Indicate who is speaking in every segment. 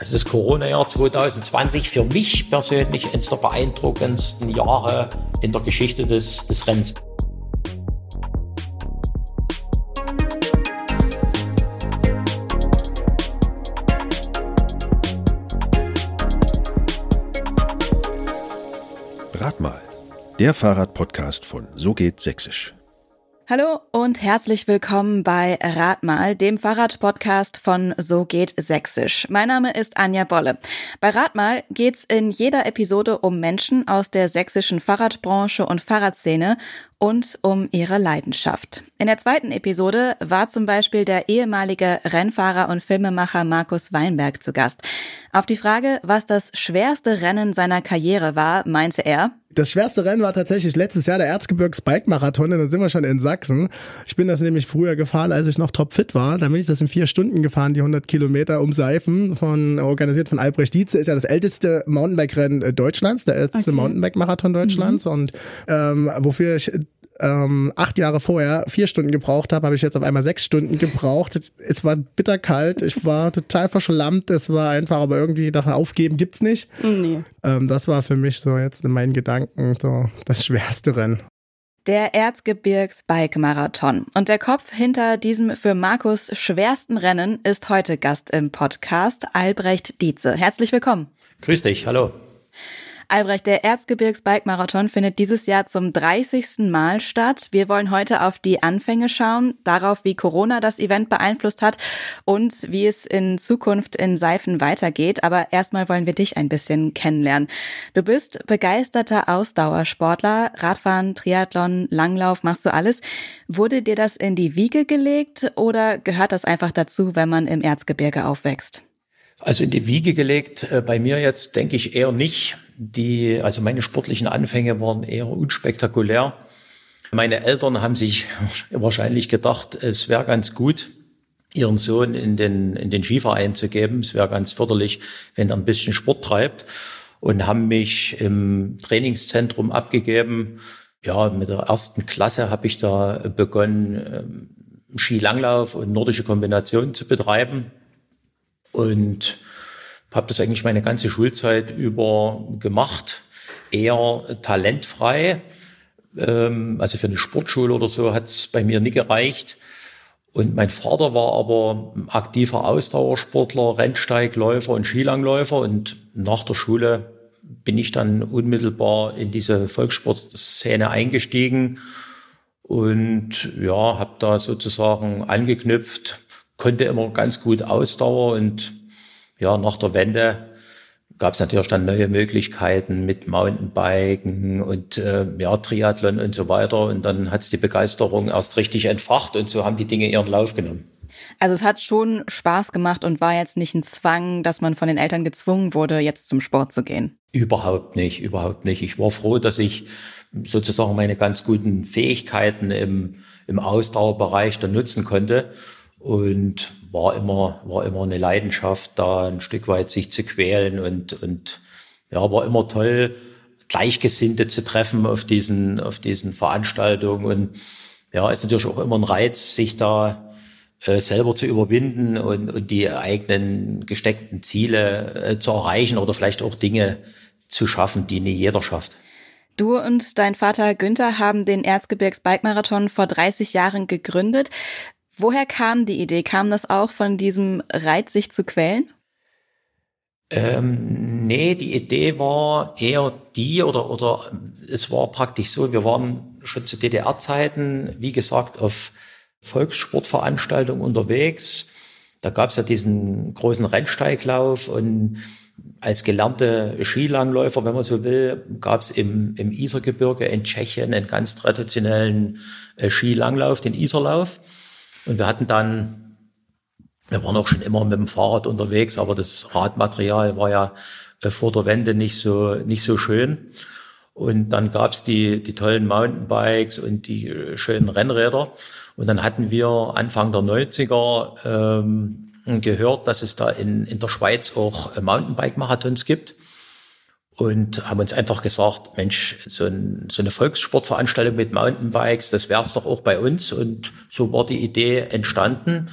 Speaker 1: Also das Corona-Jahr 2020 für mich persönlich eines der beeindruckendsten Jahre in der Geschichte des, des Rennens.
Speaker 2: Rat mal, der Fahrradpodcast von So geht Sächsisch.
Speaker 3: Hallo und herzlich willkommen bei Radmal, dem Fahrradpodcast von So geht Sächsisch. Mein Name ist Anja Bolle. Bei Radmal geht's in jeder Episode um Menschen aus der sächsischen Fahrradbranche und Fahrradszene und um ihre Leidenschaft. In der zweiten Episode war zum Beispiel der ehemalige Rennfahrer und Filmemacher Markus Weinberg zu Gast. Auf die Frage, was das schwerste Rennen seiner Karriere war, meinte er,
Speaker 4: das schwerste Rennen war tatsächlich letztes Jahr der Erzgebirgs Bike Marathon, und dann sind wir schon in Sachsen. Ich bin das nämlich früher gefahren, als ich noch topfit war. Da bin ich das in vier Stunden gefahren, die 100 Kilometer um Seifen, von, organisiert von Albrecht Dietze. Ist ja das älteste Mountainbike-Rennen Deutschlands, der älteste okay. Mountainbike-Marathon Deutschlands. Mhm. Und ähm, wofür ich ähm, acht Jahre vorher vier Stunden gebraucht habe, habe ich jetzt auf einmal sechs Stunden gebraucht. Es war bitterkalt, ich war total verschlammt, es war einfach, aber irgendwie dachte, aufgeben gibt's nicht. Nee. Ähm, das war für mich so jetzt in meinen Gedanken so das schwerste Rennen.
Speaker 3: Der Erzgebirgs Bike Marathon. Und der Kopf hinter diesem für Markus schwersten Rennen ist heute Gast im Podcast, Albrecht Dietze. Herzlich willkommen.
Speaker 1: Grüß dich, hallo.
Speaker 3: Albrecht, der Erzgebirgs-Bike-Marathon findet dieses Jahr zum 30. Mal statt. Wir wollen heute auf die Anfänge schauen, darauf, wie Corona das Event beeinflusst hat und wie es in Zukunft in Seifen weitergeht. Aber erstmal wollen wir dich ein bisschen kennenlernen. Du bist begeisterter Ausdauersportler, Radfahren, Triathlon, Langlauf, machst du alles. Wurde dir das in die Wiege gelegt oder gehört das einfach dazu, wenn man im Erzgebirge aufwächst?
Speaker 1: Also in die Wiege gelegt, äh, bei mir jetzt denke ich eher nicht. Die, also meine sportlichen Anfänge waren eher unspektakulär. Meine Eltern haben sich wahrscheinlich gedacht, es wäre ganz gut, ihren Sohn in den, in den Skiverein zu geben. Es wäre ganz förderlich, wenn er ein bisschen Sport treibt und haben mich im Trainingszentrum abgegeben. Ja, mit der ersten Klasse habe ich da begonnen, ähm, Skilanglauf und nordische Kombinationen zu betreiben und habe das eigentlich meine ganze Schulzeit über gemacht, eher talentfrei. Ähm, also für eine Sportschule oder so hat es bei mir nie gereicht. Und mein Vater war aber aktiver Ausdauersportler, Rennsteigläufer und Skilangläufer. Und nach der Schule bin ich dann unmittelbar in diese Volkssportszene eingestiegen und ja, habe da sozusagen angeknüpft, konnte immer ganz gut Ausdauer und ja, nach der Wende gab es natürlich dann neue Möglichkeiten mit Mountainbiken und äh, ja, Triathlon und so weiter. Und dann hat es die Begeisterung erst richtig entfacht und so haben die Dinge ihren Lauf genommen.
Speaker 3: Also es hat schon Spaß gemacht und war jetzt nicht ein Zwang, dass man von den Eltern gezwungen wurde, jetzt zum Sport zu gehen.
Speaker 1: Überhaupt nicht, überhaupt nicht. Ich war froh, dass ich sozusagen meine ganz guten Fähigkeiten im, im Ausdauerbereich dann nutzen konnte und war immer, war immer eine Leidenschaft, da ein Stück weit sich zu quälen und, und ja, war immer toll, Gleichgesinnte zu treffen auf diesen, auf diesen Veranstaltungen und ja, ist natürlich auch immer ein Reiz, sich da äh, selber zu überwinden und, und die eigenen gesteckten Ziele äh, zu erreichen oder vielleicht auch Dinge zu schaffen, die nie jeder schafft.
Speaker 3: Du und dein Vater Günther haben den Erzgebirgs Bike Marathon vor 30 Jahren gegründet. Woher kam die Idee? Kam das auch von diesem Reiz, sich zu quälen?
Speaker 1: Ähm, nee, die Idee war eher die oder, oder es war praktisch so, wir waren schon zu DDR-Zeiten, wie gesagt, auf Volkssportveranstaltungen unterwegs. Da gab es ja diesen großen Rennsteiglauf und als gelernte Skilangläufer, wenn man so will, gab es im, im Isergebirge in Tschechien einen ganz traditionellen äh, Skilanglauf, den Iserlauf. Und wir hatten dann, wir waren auch schon immer mit dem Fahrrad unterwegs, aber das Radmaterial war ja äh, vor der Wende nicht so, nicht so schön. Und dann gab's die, die tollen Mountainbikes und die äh, schönen Rennräder. Und dann hatten wir Anfang der 90er ähm, gehört, dass es da in, in der Schweiz auch äh, Mountainbike-Marathons gibt und haben uns einfach gesagt, Mensch, so, ein, so eine Volkssportveranstaltung mit Mountainbikes, das wär's doch auch bei uns. Und so war die Idee entstanden.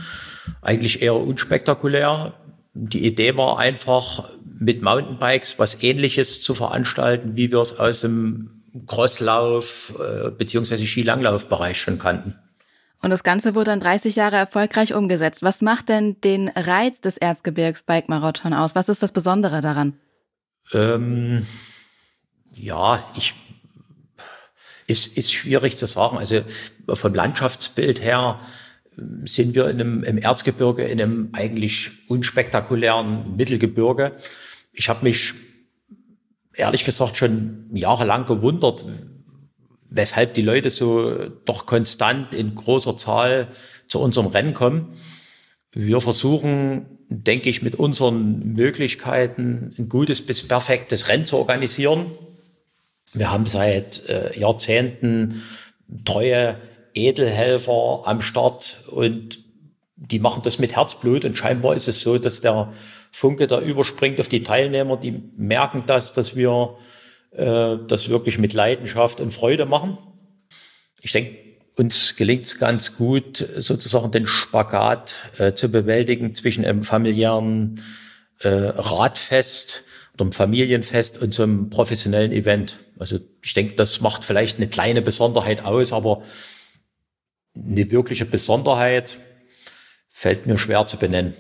Speaker 1: eigentlich eher unspektakulär. Die Idee war einfach, mit Mountainbikes was Ähnliches zu veranstalten, wie wir es aus dem Crosslauf äh, bzw. Skilanglaufbereich schon kannten.
Speaker 3: Und das Ganze wurde dann 30 Jahre erfolgreich umgesetzt. Was macht denn den Reiz des Erzgebirgs Bike Marathon aus? Was ist das Besondere daran?
Speaker 1: Ähm, ja, ich ist, ist schwierig zu sagen. Also vom Landschaftsbild her ähm, sind wir in einem, im Erzgebirge in einem eigentlich unspektakulären Mittelgebirge. Ich habe mich ehrlich gesagt schon jahrelang gewundert, weshalb die Leute so doch konstant in großer Zahl zu unserem Rennen kommen. Wir versuchen, denke ich, mit unseren Möglichkeiten ein gutes bis perfektes Rennen zu organisieren. Wir haben seit äh, Jahrzehnten treue Edelhelfer am Start und die machen das mit Herzblut und scheinbar ist es so, dass der Funke da überspringt auf die Teilnehmer, die merken das, dass wir äh, das wirklich mit Leidenschaft und Freude machen. Ich denke, uns gelingt es ganz gut, sozusagen den Spagat äh, zu bewältigen zwischen einem familiären äh, Radfest oder einem Familienfest und so einem professionellen Event. Also ich denke, das macht vielleicht eine kleine Besonderheit aus, aber eine wirkliche Besonderheit fällt mir schwer zu benennen.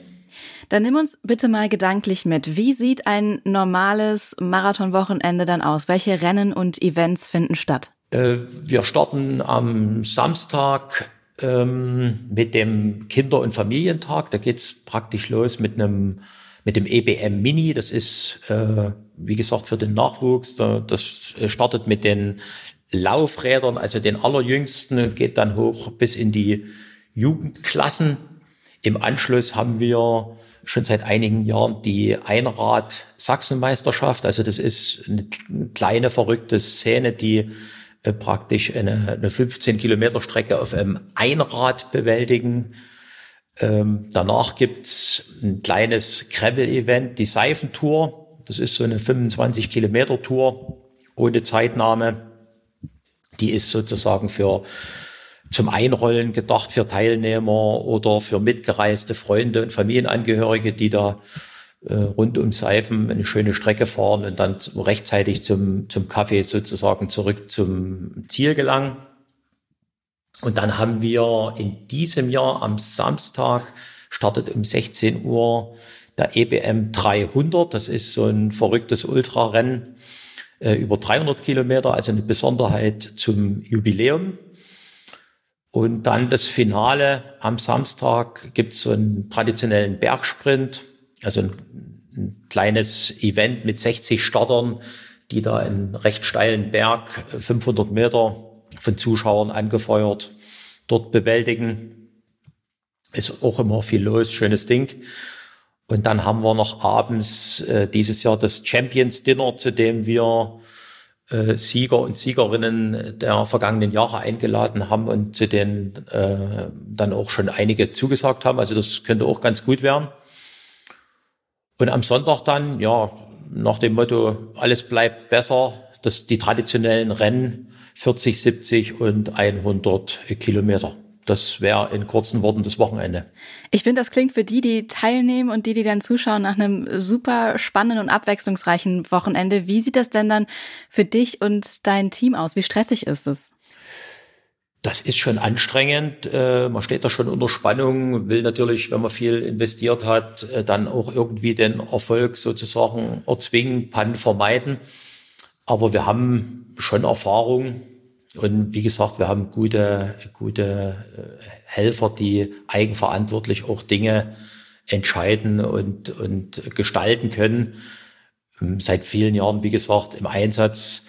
Speaker 3: Dann nimm uns bitte mal gedanklich mit. Wie sieht ein normales Marathonwochenende dann aus? Welche Rennen und Events finden statt?
Speaker 1: Äh, wir starten am Samstag ähm, mit dem Kinder- und Familientag. Da geht's praktisch los mit einem mit dem EBM Mini. Das ist, äh, wie gesagt, für den Nachwuchs. Da, das startet mit den Laufrädern, also den allerjüngsten, geht dann hoch bis in die Jugendklassen. Im Anschluss haben wir schon seit einigen Jahren die Einrad-Sachsenmeisterschaft. Also das ist eine kleine verrückte Szene, die äh, praktisch eine, eine 15 Kilometer Strecke auf einem Einrad bewältigen. Ähm, danach gibt's ein kleines Gravel-Event, die Seifentour. Das ist so eine 25 Kilometer Tour ohne Zeitnahme. Die ist sozusagen für zum Einrollen gedacht für Teilnehmer oder für mitgereiste Freunde und Familienangehörige, die da äh, rund um Seifen eine schöne Strecke fahren und dann rechtzeitig zum, zum Kaffee sozusagen zurück zum Ziel gelangen. Und dann haben wir in diesem Jahr am Samstag startet um 16 Uhr der EBM 300. Das ist so ein verrücktes Ultrarennen äh, über 300 Kilometer, also eine Besonderheit zum Jubiläum. Und dann das Finale am Samstag gibt es so einen traditionellen Bergsprint, also ein, ein, kleines Event mit 60 Startern, die da einen recht steilen Berg, 500 Meter von Zuschauern angefeuert, dort bewältigen. Ist auch immer viel los, schönes Ding. Und dann haben wir noch abends äh, dieses Jahr das Champions Dinner, zu dem wir äh, Sieger und Siegerinnen der vergangenen Jahre eingeladen haben und zu denen äh, dann auch schon einige zugesagt haben. Also das könnte auch ganz gut werden. Und am Sonntag dann, ja, nach dem Motto, alles bleibt besser, dass die traditionellen Rennen 40, 70 und 100 Kilometer das wäre in kurzen Worten das Wochenende.
Speaker 3: Ich finde, das klingt für die, die teilnehmen und die, die dann zuschauen, nach einem super spannenden und abwechslungsreichen Wochenende. Wie sieht das denn dann für dich und dein Team aus? Wie stressig ist es?
Speaker 1: Das ist schon anstrengend. Äh, man steht da schon unter Spannung, will natürlich, wenn man viel investiert hat, äh, dann auch irgendwie den Erfolg sozusagen erzwingen, Pannen vermeiden. Aber wir haben schon Erfahrung und wie gesagt, wir haben gute, gute äh, Helfer, die eigenverantwortlich auch Dinge entscheiden und, und gestalten können. Ähm, seit vielen Jahren, wie gesagt, im Einsatz.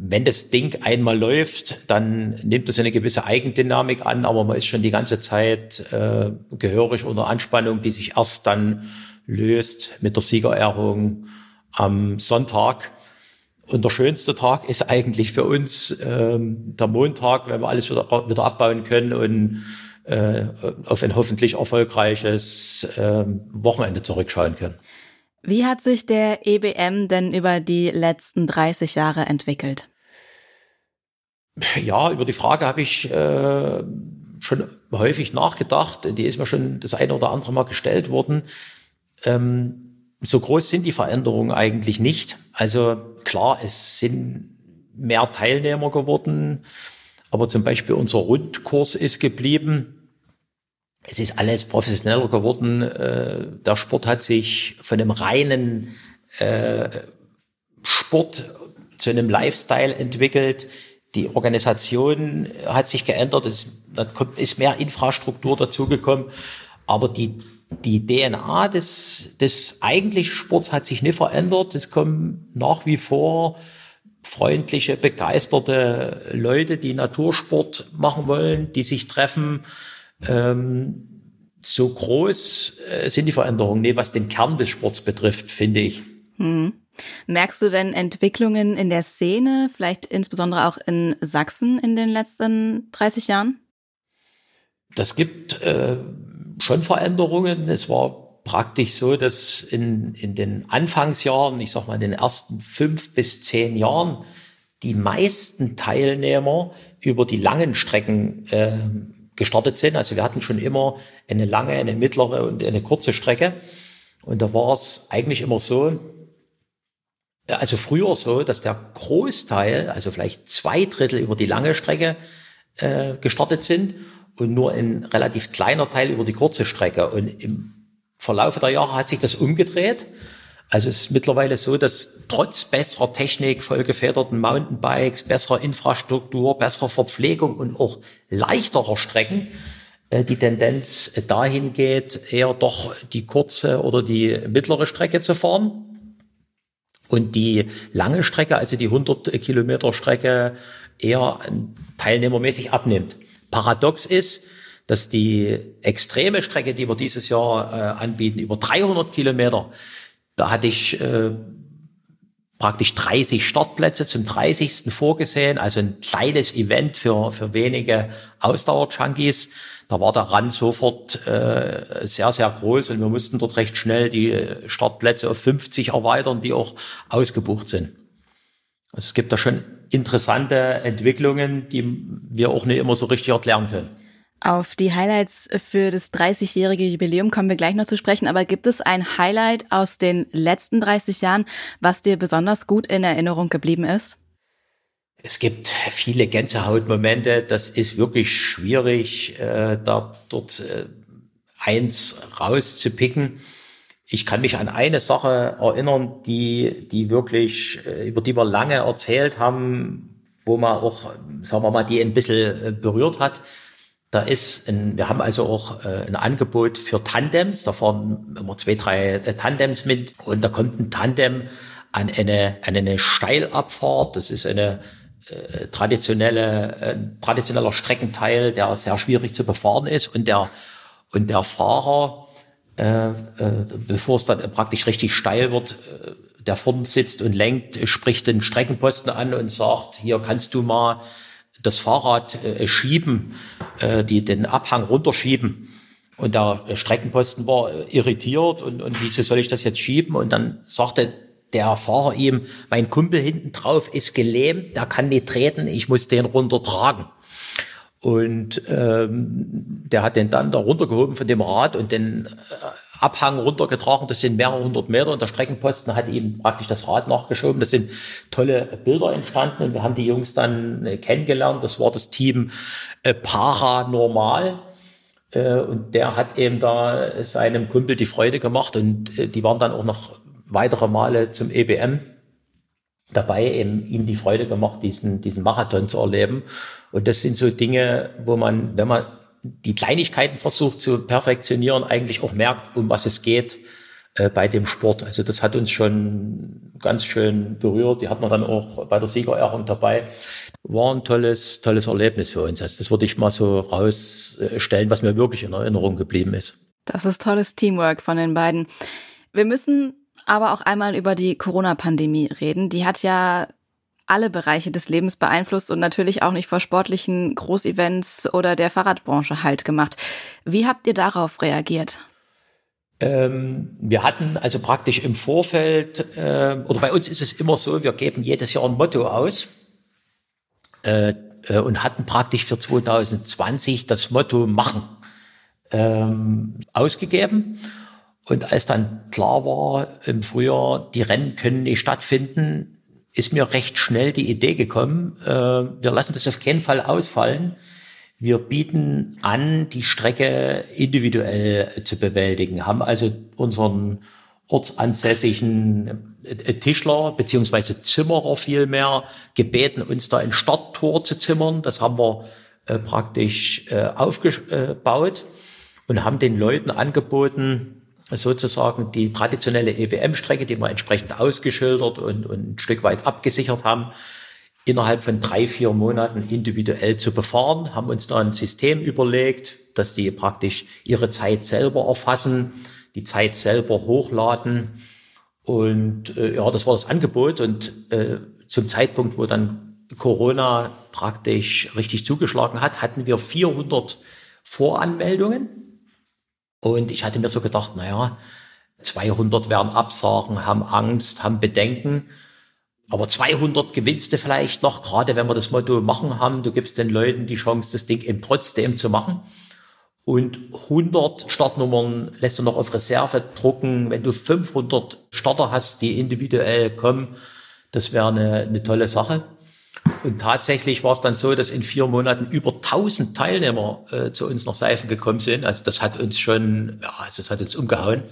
Speaker 1: Wenn das Ding einmal läuft, dann nimmt es eine gewisse Eigendynamik an, aber man ist schon die ganze Zeit äh, gehörig unter Anspannung, die sich erst dann löst mit der Siegerehrung am Sonntag. Und der schönste Tag ist eigentlich für uns ähm, der Montag, wenn wir alles wieder, wieder abbauen können und äh, auf ein hoffentlich erfolgreiches äh, Wochenende zurückschauen können.
Speaker 3: Wie hat sich der EBM denn über die letzten 30 Jahre entwickelt?
Speaker 1: Ja, über die Frage habe ich äh, schon häufig nachgedacht. Die ist mir schon das eine oder andere Mal gestellt worden. Ähm, so groß sind die Veränderungen eigentlich nicht. Also klar, es sind mehr Teilnehmer geworden, aber zum Beispiel unser Rundkurs ist geblieben. Es ist alles professioneller geworden. Äh, der Sport hat sich von einem reinen äh, Sport zu einem Lifestyle entwickelt. Die Organisation hat sich geändert. Es ist mehr Infrastruktur dazugekommen. Aber die, die DNA des, des eigentlichen Sports hat sich nicht verändert. Es kommen nach wie vor freundliche, begeisterte Leute, die Natursport machen wollen, die sich treffen. Ähm, so groß äh, sind die Veränderungen, nee, was den Kern des Sports betrifft, finde ich.
Speaker 3: Hm. Merkst du denn Entwicklungen in der Szene, vielleicht insbesondere auch in Sachsen in den letzten 30 Jahren?
Speaker 1: Das gibt äh, schon Veränderungen. Es war praktisch so, dass in, in den Anfangsjahren, ich sag mal in den ersten fünf bis zehn Jahren, die meisten Teilnehmer über die langen Strecken äh, gestartet sind. Also wir hatten schon immer eine lange, eine mittlere und eine kurze Strecke. Und da war es eigentlich immer so, also früher so, dass der Großteil, also vielleicht zwei Drittel über die lange Strecke äh, gestartet sind und nur ein relativ kleiner Teil über die kurze Strecke. Und im Verlauf der Jahre hat sich das umgedreht. Also es ist mittlerweile so, dass trotz besserer Technik, vollgefederten Mountainbikes, besserer Infrastruktur, besserer Verpflegung und auch leichterer Strecken äh, die Tendenz dahin geht, eher doch die kurze oder die mittlere Strecke zu fahren. Und die lange Strecke, also die 100 Kilometer Strecke, eher teilnehmermäßig abnimmt. Paradox ist, dass die extreme Strecke, die wir dieses Jahr äh, anbieten, über 300 Kilometer, da hatte ich äh, praktisch 30 Startplätze zum 30. vorgesehen, also ein kleines Event für, für wenige Ausdauer-Junkies. Da war der Rand sofort äh, sehr, sehr groß und wir mussten dort recht schnell die Startplätze auf 50 erweitern, die auch ausgebucht sind. Es gibt da schon interessante Entwicklungen, die wir auch nicht immer so richtig erklären können.
Speaker 3: Auf die Highlights für das 30-jährige Jubiläum kommen wir gleich noch zu sprechen, aber gibt es ein Highlight aus den letzten 30 Jahren, was dir besonders gut in Erinnerung geblieben ist?
Speaker 1: Es gibt viele Gänsehautmomente. Das ist wirklich schwierig, äh, da dort äh, eins rauszupicken. Ich kann mich an eine Sache erinnern, die, die wirklich, äh, über die wir lange erzählt haben, wo man auch, sagen wir mal, die ein bisschen äh, berührt hat. Da ist ein, wir haben also auch äh, ein Angebot für Tandems. Da fahren immer zwei, drei äh, Tandems mit. Und da kommt ein Tandem an eine, an eine Steilabfahrt. Das ist eine äh, traditionelle, äh, traditioneller Streckenteil, der sehr schwierig zu befahren ist und der, und der Fahrer, äh, äh, bevor es dann praktisch richtig steil wird, äh, der vorne sitzt und lenkt, spricht den Streckenposten an und sagt, hier kannst du mal das Fahrrad äh, schieben, äh, die den Abhang runterschieben. Und der Streckenposten war irritiert und, und wieso soll ich das jetzt schieben? Und dann sagte der Fahrer ihm, mein Kumpel hinten drauf ist gelähmt, der kann nicht treten, ich muss den runtertragen. Und ähm, der hat den dann da runtergehoben von dem Rad und den äh, Abhang runtergetragen. Das sind mehrere hundert Meter und der Streckenposten hat ihm praktisch das Rad nachgeschoben. Das sind tolle Bilder entstanden und wir haben die Jungs dann äh, kennengelernt. Das war das Team äh, Paranormal. Äh, und der hat eben da seinem Kumpel die Freude gemacht und die waren dann auch noch weitere Male zum EBM dabei, eben ihm die Freude gemacht, diesen, diesen Marathon zu erleben. Und das sind so Dinge, wo man, wenn man die Kleinigkeiten versucht zu perfektionieren, eigentlich auch merkt, um was es geht äh, bei dem Sport. Also das hat uns schon ganz schön berührt. Die hat man dann auch bei der Siegerehrung dabei. War ein tolles, tolles Erlebnis für uns. Also das würde ich mal so rausstellen, was mir wirklich in Erinnerung geblieben ist.
Speaker 3: Das ist tolles Teamwork von den beiden. Wir müssen aber auch einmal über die Corona-Pandemie reden. Die hat ja alle Bereiche des Lebens beeinflusst und natürlich auch nicht vor sportlichen Großevents oder der Fahrradbranche halt gemacht. Wie habt ihr darauf reagiert?
Speaker 1: Ähm, wir hatten also praktisch im Vorfeld, äh, oder bei uns ist es immer so, wir geben jedes Jahr ein Motto aus. Äh, äh, und hatten praktisch für 2020 das Motto machen ähm, ausgegeben. Und als dann klar war im Frühjahr, die Rennen können nicht stattfinden, ist mir recht schnell die Idee gekommen, äh, wir lassen das auf keinen Fall ausfallen. Wir bieten an, die Strecke individuell zu bewältigen, haben also unseren ortsansässigen äh, Tischler beziehungsweise Zimmerer vielmehr gebeten, uns da ein Starttor zu zimmern. Das haben wir äh, praktisch äh, aufgebaut und haben den Leuten angeboten, sozusagen die traditionelle EBM-Strecke, die wir entsprechend ausgeschildert und, und ein Stück weit abgesichert haben, innerhalb von drei, vier Monaten individuell zu befahren, haben uns da ein System überlegt, dass die praktisch ihre Zeit selber erfassen, die Zeit selber hochladen. Und äh, ja, das war das Angebot. Und äh, zum Zeitpunkt, wo dann Corona praktisch richtig zugeschlagen hat, hatten wir 400 Voranmeldungen. Und ich hatte mir so gedacht, naja, 200 werden Absagen, haben Angst, haben Bedenken. Aber 200 gewinnst du vielleicht noch, gerade wenn wir das Motto machen haben, du gibst den Leuten die Chance, das Ding eben trotzdem zu machen. Und 100 Startnummern lässt du noch auf Reserve drucken. Wenn du 500 Starter hast, die individuell kommen, das wäre eine, eine tolle Sache. Und tatsächlich war es dann so, dass in vier Monaten über 1000 Teilnehmer äh, zu uns nach Seifen gekommen sind. Also das hat uns schon, ja, also das hat uns umgehauen.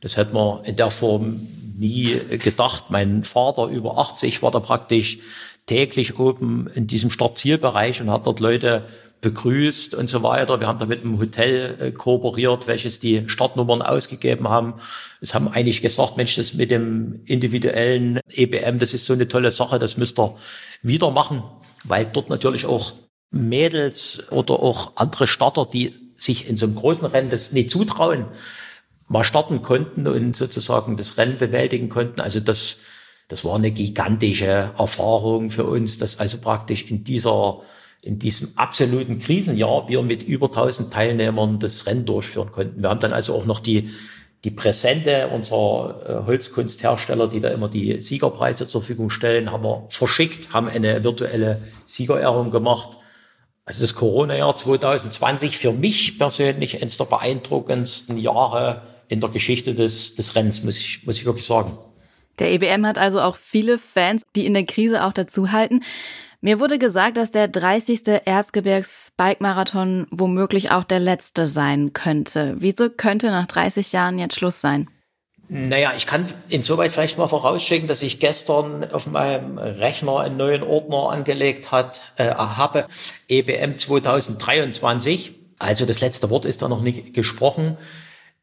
Speaker 1: Das hätte man in der Form nie gedacht. Mein Vater über 80 war da praktisch täglich oben in diesem Startzielbereich und hat dort Leute begrüßt und so weiter. Wir haben da mit einem Hotel äh, kooperiert, welches die Startnummern ausgegeben haben. Es haben eigentlich gesagt, Mensch, das mit dem individuellen EBM, das ist so eine tolle Sache, das müsst ihr wieder machen, weil dort natürlich auch Mädels oder auch andere Starter, die sich in so einem großen Rennen das nicht zutrauen, mal starten konnten und sozusagen das Rennen bewältigen konnten. Also das, das war eine gigantische Erfahrung für uns, dass also praktisch in dieser in diesem absoluten Krisenjahr wir mit über 1000 Teilnehmern das Rennen durchführen konnten. Wir haben dann also auch noch die, die Präsente unserer äh, Holzkunsthersteller, die da immer die Siegerpreise zur Verfügung stellen, haben wir verschickt, haben eine virtuelle Siegerehrung gemacht. Also das Corona-Jahr 2020 für mich persönlich eines der beeindruckendsten Jahre in der Geschichte des, des Rennens, muss ich, muss ich wirklich sagen.
Speaker 3: Der EBM hat also auch viele Fans, die in der Krise auch dazu halten. Mir wurde gesagt, dass der 30. Erzgebirgs-Bike-Marathon womöglich auch der letzte sein könnte. Wieso könnte nach 30 Jahren jetzt Schluss sein?
Speaker 1: Naja, ich kann insoweit vielleicht mal vorausschicken, dass ich gestern auf meinem Rechner einen neuen Ordner angelegt hat, äh, habe, EBM 2023. Also das letzte Wort ist da noch nicht gesprochen.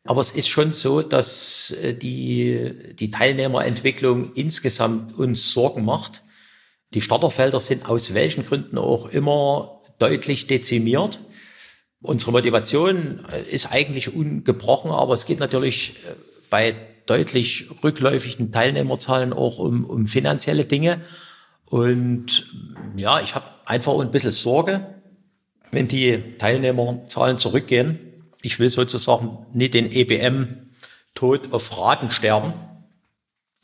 Speaker 1: Aber es ist schon so, dass äh, die, die Teilnehmerentwicklung insgesamt uns Sorgen macht. Die Starterfelder sind aus welchen Gründen auch immer deutlich dezimiert. Unsere Motivation äh, ist eigentlich ungebrochen, aber es geht natürlich äh, bei deutlich rückläufigen Teilnehmerzahlen auch um, um finanzielle Dinge. Und ja, ich habe einfach ein bisschen Sorge, wenn die Teilnehmerzahlen zurückgehen. Ich will sozusagen nicht den EBM-Tod auf Raten sterben.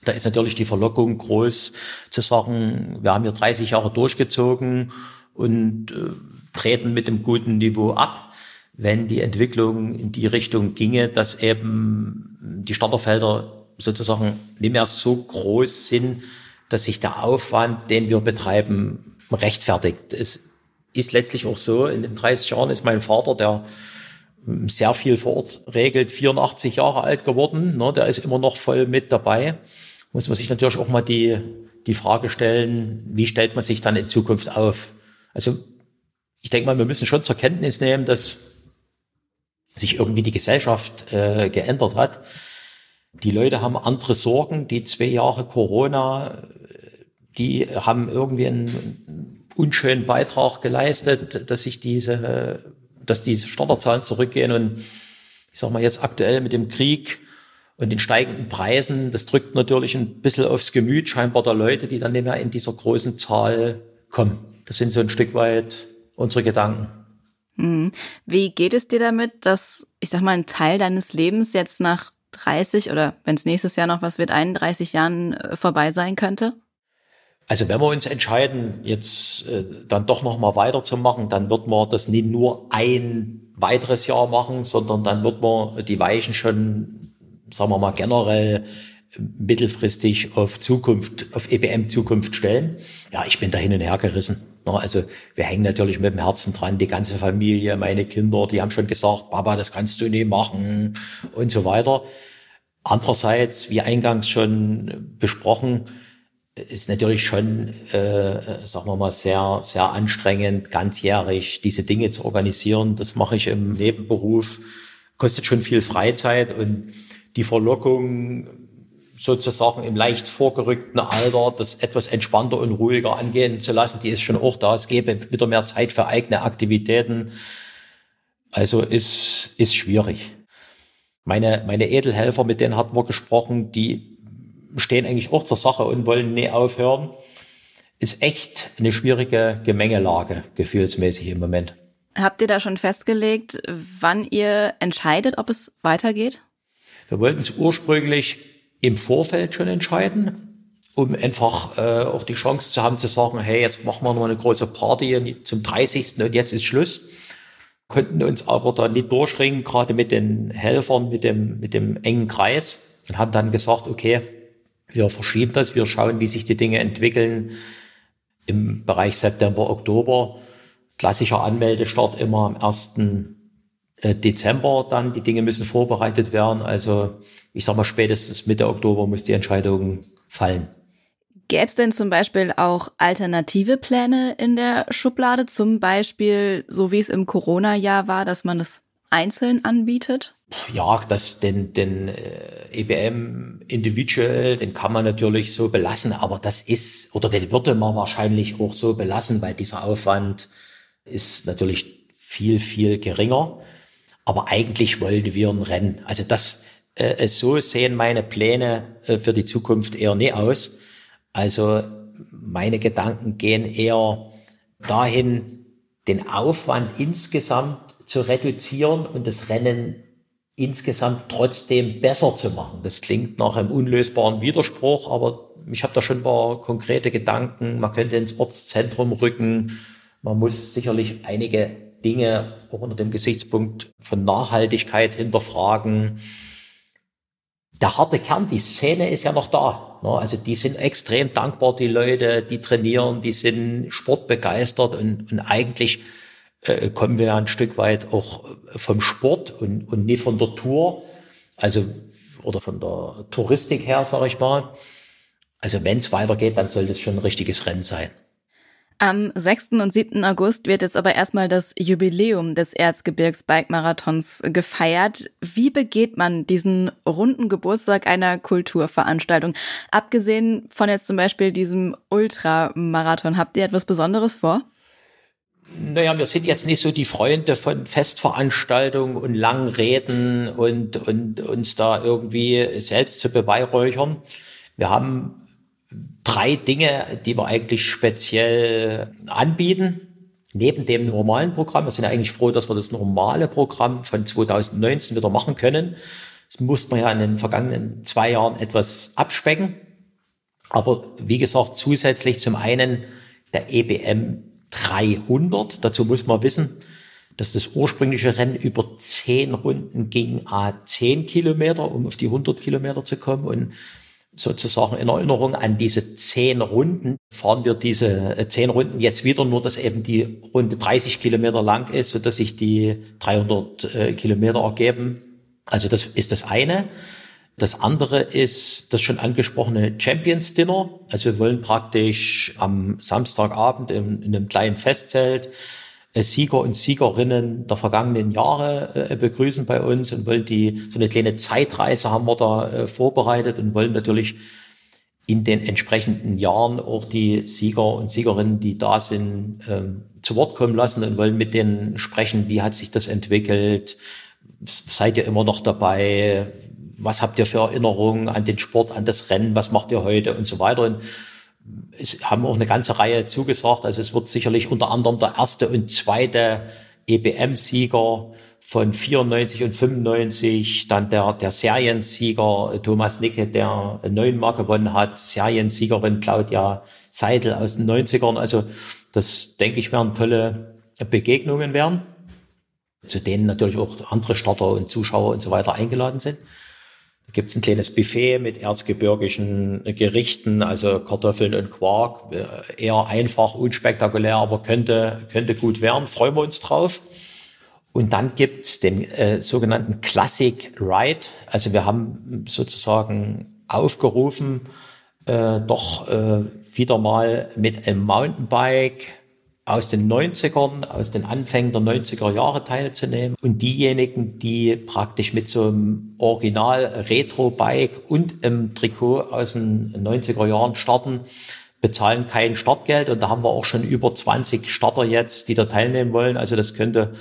Speaker 1: Da ist natürlich die Verlockung groß zu sagen, wir haben hier 30 Jahre durchgezogen und äh, treten mit dem guten Niveau ab, wenn die Entwicklung in die Richtung ginge, dass eben die Starterfelder sozusagen nicht mehr so groß sind, dass sich der Aufwand, den wir betreiben, rechtfertigt. Es ist letztlich auch so, in den 30 Jahren ist mein Vater, der sehr viel vor Ort regelt, 84 Jahre alt geworden. Ne, der ist immer noch voll mit dabei muss man sich natürlich auch mal die, die Frage stellen, wie stellt man sich dann in Zukunft auf? Also ich denke mal, wir müssen schon zur Kenntnis nehmen, dass sich irgendwie die Gesellschaft äh, geändert hat. Die Leute haben andere Sorgen. Die zwei Jahre Corona, die haben irgendwie einen unschönen Beitrag geleistet, dass sich diese, dass diese Starterzahlen zurückgehen. Und ich sag mal jetzt aktuell mit dem Krieg und den steigenden Preisen, das drückt natürlich ein bisschen aufs Gemüt scheinbar der Leute, die dann nicht mehr in dieser großen Zahl kommen. Das sind so ein Stück weit unsere Gedanken.
Speaker 3: Hm. Wie geht es dir damit, dass, ich sag mal, ein Teil deines Lebens jetzt nach 30 oder wenn es nächstes Jahr noch was wird, 31 Jahren äh, vorbei sein könnte?
Speaker 1: Also wenn wir uns entscheiden, jetzt äh, dann doch noch mal weiterzumachen, dann wird man das nicht nur ein weiteres Jahr machen, sondern dann wird man die Weichen schon, sagen wir mal, generell mittelfristig auf Zukunft, auf EBM-Zukunft stellen. Ja, ich bin da hin und her gerissen. Also wir hängen natürlich mit dem Herzen dran, die ganze Familie, meine Kinder, die haben schon gesagt, Papa, das kannst du nicht machen und so weiter. Andererseits, wie eingangs schon besprochen, ist natürlich schon, äh, sagen wir mal, sehr, sehr anstrengend, ganzjährig diese Dinge zu organisieren. Das mache ich im Nebenberuf, kostet schon viel Freizeit und die Verlockung, sozusagen im leicht vorgerückten Alter das etwas entspannter und ruhiger angehen zu lassen, die ist schon auch da. Es gäbe wieder mehr Zeit für eigene Aktivitäten. Also ist, ist schwierig. Meine, meine Edelhelfer, mit denen hat man gesprochen, die stehen eigentlich auch zur Sache und wollen nie aufhören. Ist echt eine schwierige Gemengelage, gefühlsmäßig im Moment.
Speaker 3: Habt ihr da schon festgelegt, wann ihr entscheidet, ob es weitergeht?
Speaker 1: Wir wollten es ursprünglich im Vorfeld schon entscheiden, um einfach äh, auch die Chance zu haben zu sagen, hey, jetzt machen wir noch eine große Party zum 30. und jetzt ist Schluss. Konnten uns aber da nicht durchringen, gerade mit den Helfern, mit dem, mit dem engen Kreis und haben dann gesagt, okay, wir verschieben das, wir schauen, wie sich die Dinge entwickeln im Bereich September, Oktober. Klassischer Anmeldestart immer am 1. Äh, Dezember dann. Die Dinge müssen vorbereitet werden. Also ich sage mal, spätestens Mitte Oktober muss die Entscheidung fallen.
Speaker 3: Gäbe es denn zum Beispiel auch alternative Pläne in der Schublade? Zum Beispiel, so wie es im Corona-Jahr war, dass man es einzeln anbietet?
Speaker 1: Ja, das, den, den äh, EBM Individual, den kann man natürlich so belassen, aber das ist, oder den würde man wahrscheinlich auch so belassen, weil dieser Aufwand ist natürlich viel, viel geringer. Aber eigentlich wollen wir ein Rennen. Also das, äh, so sehen meine Pläne äh, für die Zukunft eher nie aus. Also meine Gedanken gehen eher dahin, den Aufwand insgesamt zu reduzieren und das Rennen insgesamt trotzdem besser zu machen. Das klingt nach einem unlösbaren Widerspruch, aber ich habe da schon ein paar konkrete Gedanken. Man könnte ins Ortszentrum rücken. Man muss sicherlich einige Dinge auch unter dem Gesichtspunkt von Nachhaltigkeit hinterfragen. Der harte Kern, die Szene ist ja noch da. Ne? Also die sind extrem dankbar, die Leute, die trainieren, die sind sportbegeistert und, und eigentlich äh, kommen wir ein Stück weit auch vom Sport und, und nicht von der Tour, also oder von der Touristik her, sage ich mal. Also wenn es weitergeht, dann soll das schon ein richtiges Rennen sein.
Speaker 3: Am 6. und 7. August wird jetzt aber erstmal das Jubiläum des Erzgebirgs-Bike-Marathons gefeiert. Wie begeht man diesen runden Geburtstag einer Kulturveranstaltung? Abgesehen von jetzt zum Beispiel diesem Ultramarathon, habt ihr etwas Besonderes vor?
Speaker 1: Naja, wir sind jetzt nicht so die Freunde von Festveranstaltungen und langen Reden und, und uns da irgendwie selbst zu beweihräuchern. Wir haben drei Dinge, die wir eigentlich speziell anbieten. Neben dem normalen Programm. Wir sind ja eigentlich froh, dass wir das normale Programm von 2019 wieder machen können. Das mussten wir ja in den vergangenen zwei Jahren etwas abspecken. Aber wie gesagt, zusätzlich zum einen der EBM 300. Dazu muss man wissen, dass das ursprüngliche Rennen über zehn Runden ging, a 10 Kilometer, um auf die 100 Kilometer zu kommen. Und sozusagen in Erinnerung an diese zehn Runden fahren wir diese äh, zehn Runden jetzt wieder, nur dass eben die Runde 30 Kilometer lang ist, so dass sich die 300 äh, Kilometer ergeben. Also das ist das eine. Das andere ist das schon angesprochene Champions Dinner. Also wir wollen praktisch am Samstagabend in, in einem kleinen Festzelt Sieger und Siegerinnen der vergangenen Jahre äh, begrüßen bei uns und wollen die, so eine kleine Zeitreise haben wir da äh, vorbereitet und wollen natürlich in den entsprechenden Jahren auch die Sieger und Siegerinnen, die da sind, ähm, zu Wort kommen lassen und wollen mit denen sprechen, wie hat sich das entwickelt, seid ihr immer noch dabei, was habt ihr für Erinnerungen an den Sport, an das Rennen, was macht ihr heute? Und so weiter. Und es haben auch eine ganze Reihe zugesagt. Also es wird sicherlich unter anderem der erste und zweite EBM-Sieger von 94 und 95, dann der, der Seriensieger Thomas Nicke, der neunmal gewonnen hat, Seriensiegerin Claudia Seidel aus den 90ern. Also das, denke ich, werden tolle Begegnungen werden, zu denen natürlich auch andere Starter und Zuschauer und so weiter eingeladen sind. Gibt es ein kleines Buffet mit erzgebirgischen Gerichten, also Kartoffeln und Quark. Eher einfach, unspektakulär, aber könnte, könnte gut werden. Freuen wir uns drauf. Und dann gibt's den äh, sogenannten Classic Ride. Also wir haben sozusagen aufgerufen, äh, doch äh, wieder mal mit einem Mountainbike aus den 90ern, aus den Anfängen der 90er Jahre teilzunehmen. Und diejenigen, die praktisch mit so einem Original Retro-Bike und im Trikot aus den 90er Jahren starten, bezahlen kein Startgeld. Und da haben wir auch schon über 20 Starter jetzt, die da teilnehmen wollen. Also das könnte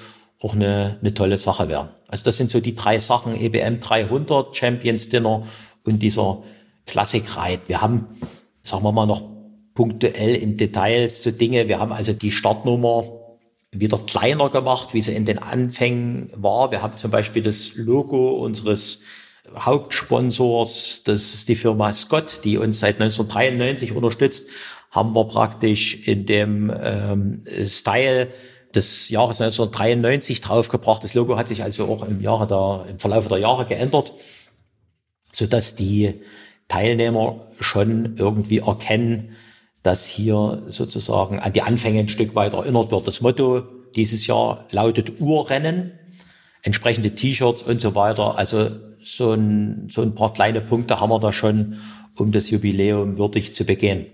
Speaker 1: auch eine, eine tolle Sache werden. Also das sind so die drei Sachen, EBM 300, Champions Dinner und dieser Classic Ride. Wir haben, sagen wir mal, noch punktuell im Detail so Dinge. Wir haben also die Startnummer wieder kleiner gemacht, wie sie in den Anfängen war. Wir haben zum Beispiel das Logo unseres Hauptsponsors, das ist die Firma Scott, die uns seit 1993 unterstützt, haben wir praktisch in dem ähm, Style des Jahres 1993 draufgebracht. Das Logo hat sich also auch im Jahre der, im Verlauf der Jahre geändert, so dass die Teilnehmer schon irgendwie erkennen, dass hier sozusagen an die Anfänge ein Stück weit erinnert wird. Das Motto dieses Jahr lautet Urrennen, entsprechende T-Shirts und so weiter. Also so ein, so ein paar kleine Punkte haben wir da schon, um das Jubiläum würdig zu begehen.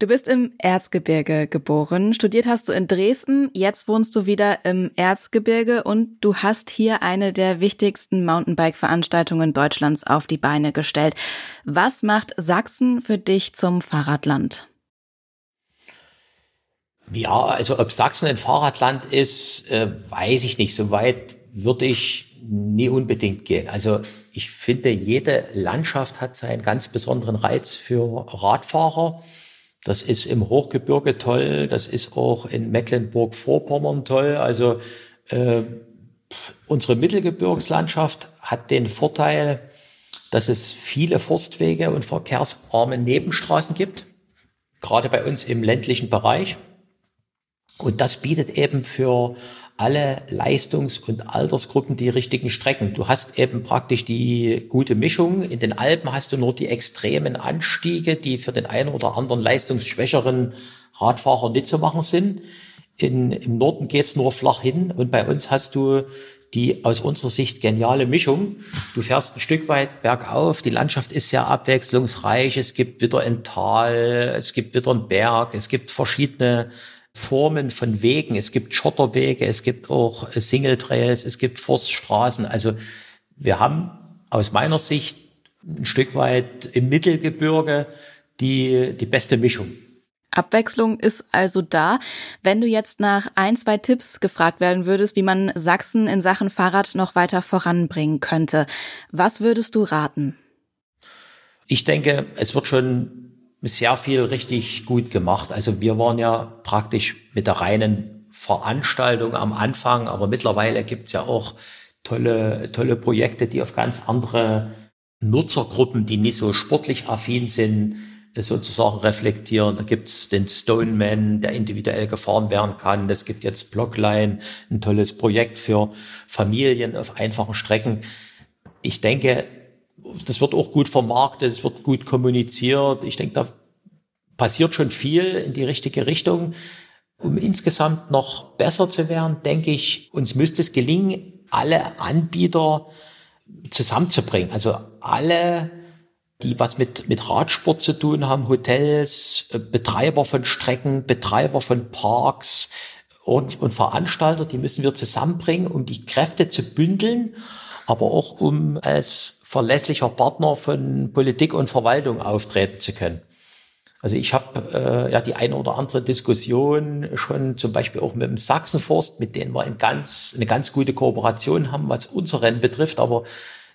Speaker 3: Du bist im Erzgebirge geboren, studiert hast du in Dresden, jetzt wohnst du wieder im Erzgebirge und du hast hier eine der wichtigsten Mountainbike-Veranstaltungen Deutschlands auf die Beine gestellt. Was macht Sachsen für dich zum Fahrradland?
Speaker 1: Ja, also ob Sachsen ein Fahrradland ist, äh, weiß ich nicht. So weit würde ich nie unbedingt gehen. Also ich finde, jede Landschaft hat seinen ganz besonderen Reiz für Radfahrer. Das ist im Hochgebirge toll, das ist auch in Mecklenburg-Vorpommern toll. Also äh, unsere Mittelgebirgslandschaft hat den Vorteil, dass es viele Forstwege und verkehrsarme Nebenstraßen gibt, gerade bei uns im ländlichen Bereich. Und das bietet eben für alle Leistungs- und Altersgruppen die richtigen Strecken. Du hast eben praktisch die gute Mischung. In den Alpen hast du nur die extremen Anstiege, die für den einen oder anderen leistungsschwächeren Radfahrer nicht zu machen sind. In, Im Norden geht's nur flach hin und bei uns hast du die aus unserer Sicht geniale Mischung. Du fährst ein Stück weit bergauf, die Landschaft ist sehr abwechslungsreich, es gibt wieder ein Tal, es gibt wieder einen Berg, es gibt verschiedene Formen von Wegen. Es gibt Schotterwege, es gibt auch Single Trails, es gibt Forststraßen. Also wir haben aus meiner Sicht ein Stück weit im Mittelgebirge die, die beste Mischung.
Speaker 3: Abwechslung ist also da. Wenn du jetzt nach ein, zwei Tipps gefragt werden würdest, wie man Sachsen in Sachen Fahrrad noch weiter voranbringen könnte, was würdest du raten?
Speaker 1: Ich denke, es wird schon sehr viel richtig gut gemacht. Also wir waren ja praktisch mit der reinen Veranstaltung am Anfang, aber mittlerweile gibt's ja auch tolle, tolle Projekte, die auf ganz andere Nutzergruppen, die nicht so sportlich affin sind, sozusagen reflektieren. Da gibt's den Stoneman, der individuell gefahren werden kann. Es gibt jetzt Blockline, ein tolles Projekt für Familien auf einfachen Strecken. Ich denke, das wird auch gut vermarktet, es wird gut kommuniziert. Ich denke, da passiert schon viel in die richtige Richtung. Um insgesamt noch besser zu werden, denke ich, uns müsste es gelingen, alle Anbieter zusammenzubringen. Also alle, die was mit, mit Radsport zu tun haben, Hotels, Betreiber von Strecken, Betreiber von Parks und, und Veranstalter, die müssen wir zusammenbringen, um die Kräfte zu bündeln, aber auch um als verlässlicher Partner von Politik und Verwaltung auftreten zu können. Also ich habe äh, ja die eine oder andere Diskussion schon zum Beispiel auch mit dem Sachsenforst, mit denen wir ein ganz, eine ganz gute Kooperation haben, was unser Rennen betrifft. Aber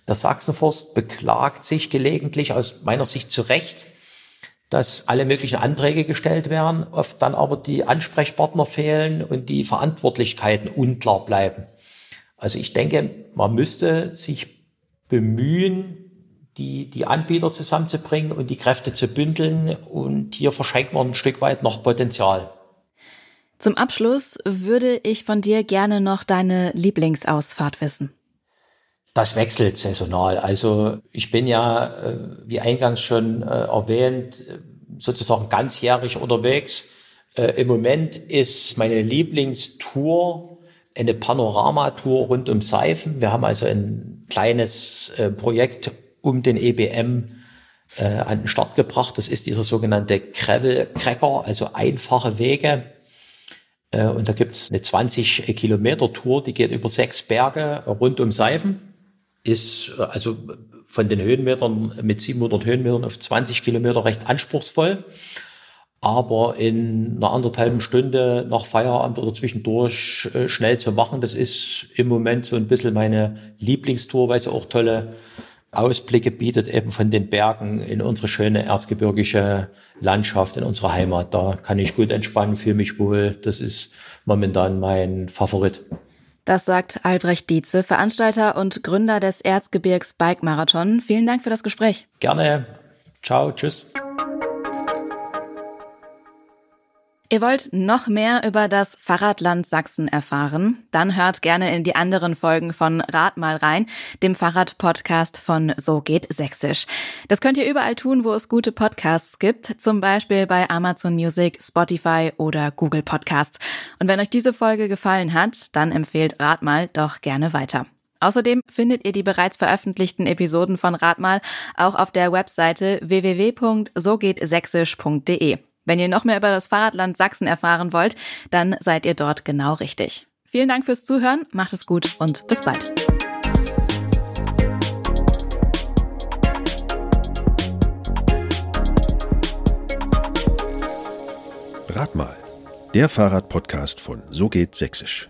Speaker 1: der Sachsenforst beklagt sich gelegentlich aus meiner Sicht zu Recht, dass alle möglichen Anträge gestellt werden, oft dann aber die Ansprechpartner fehlen und die Verantwortlichkeiten unklar bleiben. Also ich denke, man müsste sich bemühen, die, die Anbieter zusammenzubringen und die Kräfte zu bündeln. Und hier verschenkt man ein Stück weit noch Potenzial.
Speaker 3: Zum Abschluss würde ich von dir gerne noch deine Lieblingsausfahrt wissen.
Speaker 1: Das wechselt saisonal. Also ich bin ja, äh, wie eingangs schon äh, erwähnt, sozusagen ganzjährig unterwegs. Äh, Im Moment ist meine Lieblingstour eine Panoramatour rund um Seifen. Wir haben also ein kleines Projekt um den EBM an den Start gebracht. Das ist dieser sogenannte Gravel Cracker, also einfache Wege äh, und da gibt's eine 20 Kilometer Tour, die geht über sechs Berge rund um Seifen. Ist äh, also von den Höhenmetern mit 700 Höhenmetern auf 20 Kilometer recht anspruchsvoll. Aber in einer anderthalben Stunde nach Feierabend oder zwischendurch äh, schnell zu machen, das ist im Moment so ein bisschen meine Lieblingstour, weil sie auch tolle Ausblicke bietet eben von den Bergen in unsere schöne erzgebirgische Landschaft, in unsere Heimat. Da kann ich gut entspannen, fühle mich wohl. Das ist momentan mein Favorit.
Speaker 3: Das sagt Albrecht Dietze, Veranstalter und Gründer des Erzgebirgs Bike Marathon. Vielen Dank für das Gespräch.
Speaker 1: Gerne. Ciao, tschüss.
Speaker 3: Ihr wollt noch mehr über das Fahrradland Sachsen erfahren? Dann hört gerne in die anderen Folgen von Rad mal rein, dem Fahrradpodcast von So geht Sächsisch. Das könnt ihr überall tun, wo es gute Podcasts gibt, zum Beispiel bei Amazon Music, Spotify oder Google Podcasts. Und wenn euch diese Folge gefallen hat, dann empfehlt Rad mal doch gerne weiter. Außerdem findet ihr die bereits veröffentlichten Episoden von Radmal auch auf der Webseite www.sogehtsächsisch.de. Wenn ihr noch mehr über das Fahrradland Sachsen erfahren wollt, dann seid ihr dort genau richtig. Vielen Dank fürs Zuhören, macht es gut und bis bald.
Speaker 2: Rat mal, der Fahrradpodcast von So geht Sächsisch.